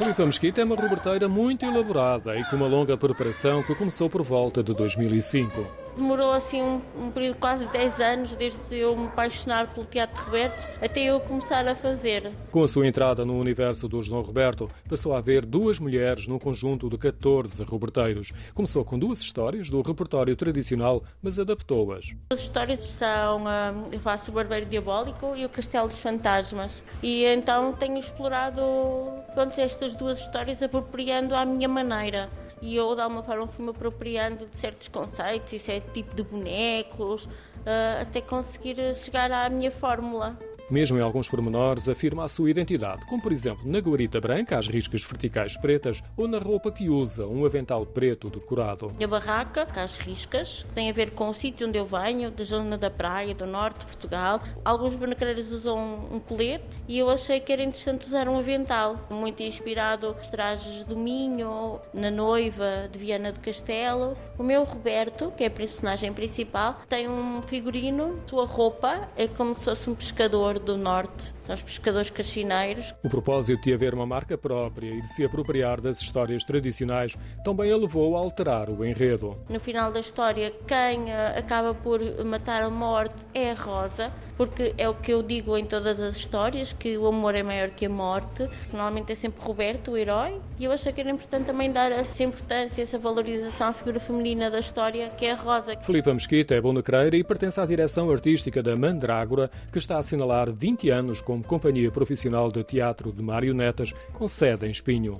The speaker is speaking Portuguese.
Filipa Mesquita é uma roberteira muito elaborada e com uma longa preparação que começou por volta de 2005. Demorou assim um, um período de quase 10 anos, desde eu me apaixonar pelo Teatro Roberto até eu começar a fazer. Com a sua entrada no universo do João Roberto, passou a haver duas mulheres num conjunto de 14 roberteiros. Começou com duas histórias do repertório tradicional, mas adaptou-as. As histórias são hum, Eu faço o Barbeiro Diabólico e o Castelo dos Fantasmas. E então tenho explorado pronto, estas duas histórias apropriando à minha maneira. E eu de alguma forma fui-me apropriando de certos conceitos e certo tipo de bonecos uh, até conseguir chegar à minha fórmula mesmo em alguns pormenores, afirma a sua identidade, como por exemplo na guarita branca, as riscas verticais pretas, ou na roupa que usa, um avental preto decorado. A barraca, com as riscas, tem a ver com o sítio onde eu venho, da zona da praia, do norte de Portugal. Alguns bonecreiros usam um colete e eu achei que era interessante usar um avental, muito inspirado nos trajes do Minho, na noiva de Viana do Castelo. O meu Roberto, que é a personagem principal, tem um figurino, sua roupa é como se fosse um pescador do Norte, são os pescadores caxineiros. O propósito de haver uma marca própria e de se apropriar das histórias tradicionais também a levou a alterar o enredo. No final da história, quem eh, acaba por matar a morte é a Rosa, porque é o que eu digo em todas as histórias, que o amor é maior que a morte. Normalmente é sempre Roberto, o herói, e eu achei que era importante também dar essa importância, essa valorização à figura feminina da história, que é a Rosa. Filipe Mesquita é bonecreira e pertence à direção artística da Mandrágora, que está a assinalar 20 anos como companhia profissional de teatro de marionetas com sede em Espinho.